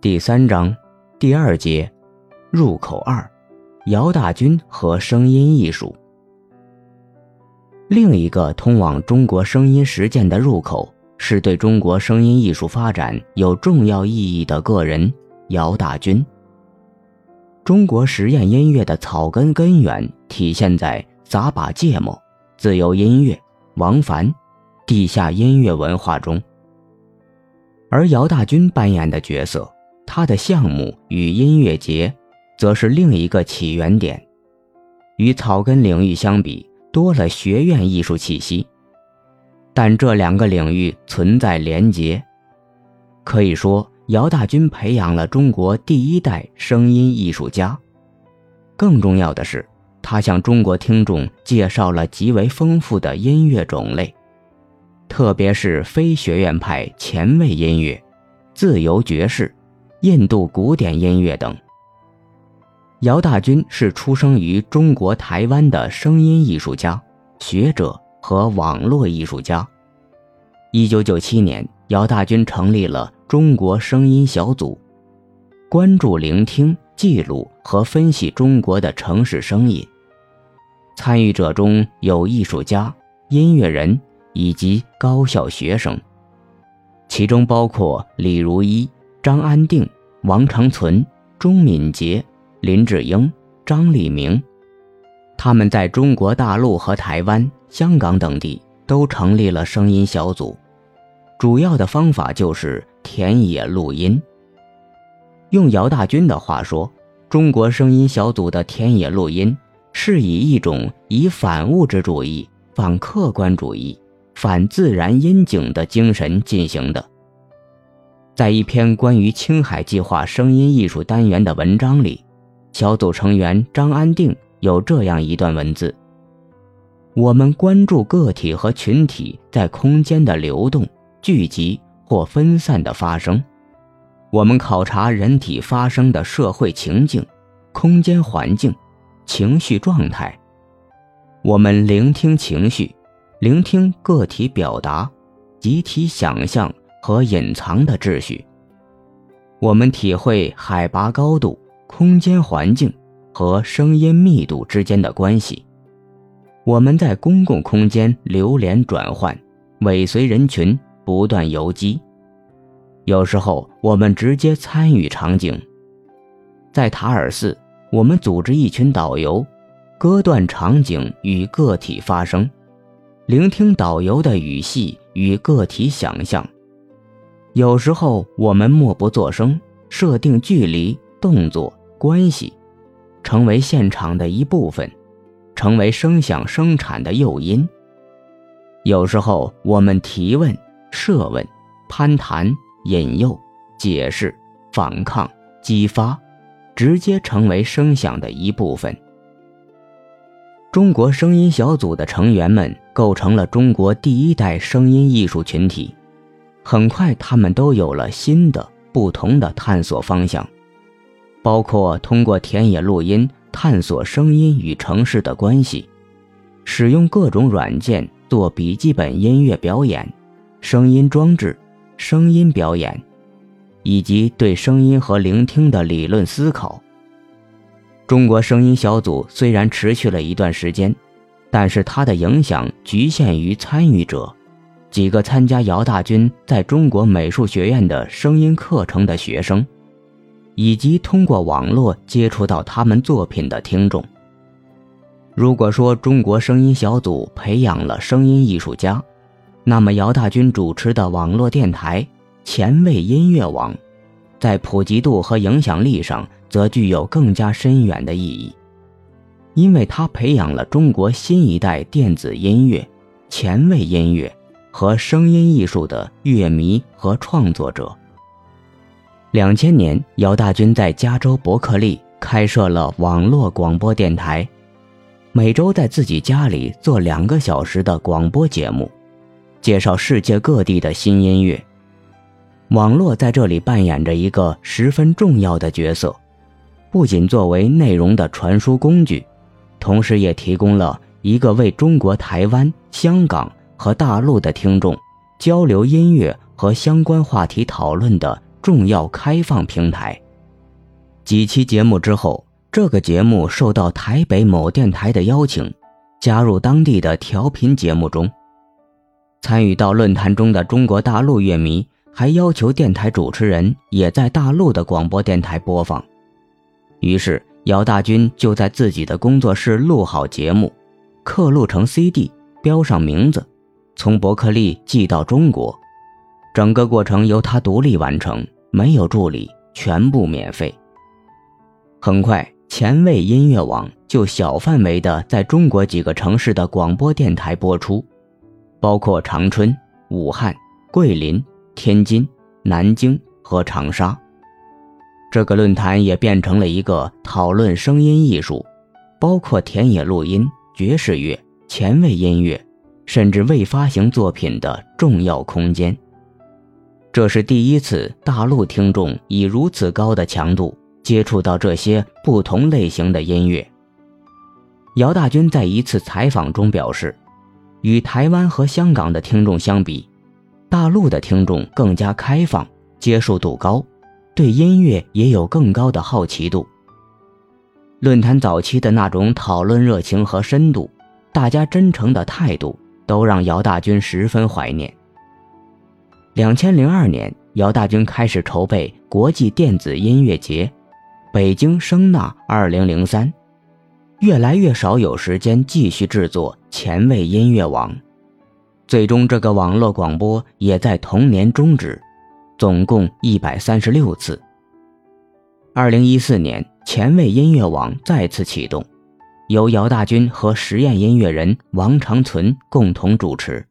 第三章第二节入口二：姚大军和声音艺术。另一个通往中国声音实践的入口，是对中国声音艺术发展有重要意义的个人姚大军。中国实验音乐的草根根源体现在杂把芥末、自由音乐、王凡、地下音乐文化中。而姚大军扮演的角色，他的项目与音乐节，则是另一个起源点。与草根领域相比，多了学院艺术气息。但这两个领域存在连结，可以说姚大军培养了中国第一代声音艺术家。更重要的是，他向中国听众介绍了极为丰富的音乐种类。特别是非学院派前卫音乐、自由爵士、印度古典音乐等。姚大军是出生于中国台湾的声音艺术家、学者和网络艺术家。一九九七年，姚大军成立了中国声音小组，关注、聆听、记录和分析中国的城市声音。参与者中有艺术家、音乐人。以及高校学生，其中包括李如一、张安定、王长存、钟敏杰、林志英、张立明。他们在中国大陆和台湾、香港等地都成立了声音小组，主要的方法就是田野录音。用姚大军的话说，中国声音小组的田野录音是以一种以反物质主义、反客观主义。反自然阴景的精神进行的。在一篇关于青海计划声音艺术单元的文章里，小组成员张安定有这样一段文字：“我们关注个体和群体在空间的流动、聚集或分散的发生；我们考察人体发生的社会情境、空间环境、情绪状态；我们聆听情绪。”聆听个体表达、集体想象和隐藏的秩序。我们体会海拔高度、空间环境和声音密度之间的关系。我们在公共空间流连转换，尾随人群，不断游击。有时候，我们直接参与场景。在塔尔寺，我们组织一群导游，割断场景与个体发生。聆听导游的语系与个体想象，有时候我们默不作声，设定距离、动作、关系，成为现场的一部分，成为声响生产的诱因。有时候我们提问、设问、攀谈、引诱、解释、反抗、激发，直接成为声响的一部分。中国声音小组的成员们构成了中国第一代声音艺术群体。很快，他们都有了新的、不同的探索方向，包括通过田野录音探索声音与城市的关系，使用各种软件做笔记本音乐表演、声音装置、声音表演，以及对声音和聆听的理论思考。中国声音小组虽然持续了一段时间，但是它的影响局限于参与者，几个参加姚大军在中国美术学院的声音课程的学生，以及通过网络接触到他们作品的听众。如果说中国声音小组培养了声音艺术家，那么姚大军主持的网络电台前卫音乐网，在普及度和影响力上。则具有更加深远的意义，因为它培养了中国新一代电子音乐、前卫音乐和声音艺术的乐迷和创作者。两千年，姚大军在加州伯克利开设了网络广播电台，每周在自己家里做两个小时的广播节目，介绍世界各地的新音乐。网络在这里扮演着一个十分重要的角色。不仅作为内容的传输工具，同时也提供了一个为中国台湾、香港和大陆的听众交流音乐和相关话题讨论的重要开放平台。几期节目之后，这个节目受到台北某电台的邀请，加入当地的调频节目中。参与到论坛中的中国大陆乐迷还要求电台主持人也在大陆的广播电台播放，于是姚大军就在自己的工作室录好节目，刻录成 CD，标上名字，从伯克利寄到中国，整个过程由他独立完成，没有助理，全部免费。很快，前卫音乐网就小范围的在中国几个城市的广播电台播出。包括长春、武汉、桂林、天津、南京和长沙。这个论坛也变成了一个讨论声音艺术，包括田野录音、爵士乐、前卫音乐，甚至未发行作品的重要空间。这是第一次大陆听众以如此高的强度接触到这些不同类型的音乐。姚大军在一次采访中表示。与台湾和香港的听众相比，大陆的听众更加开放，接受度高，对音乐也有更高的好奇度。论坛早期的那种讨论热情和深度，大家真诚的态度，都让姚大军十分怀念。两千零二年，姚大军开始筹备国际电子音乐节，北京声纳二零零三。越来越少有时间继续制作前卫音乐网，最终这个网络广播也在同年终止，总共一百三十六次。二零一四年，前卫音乐网再次启动，由姚大军和实验音乐人王长存共同主持。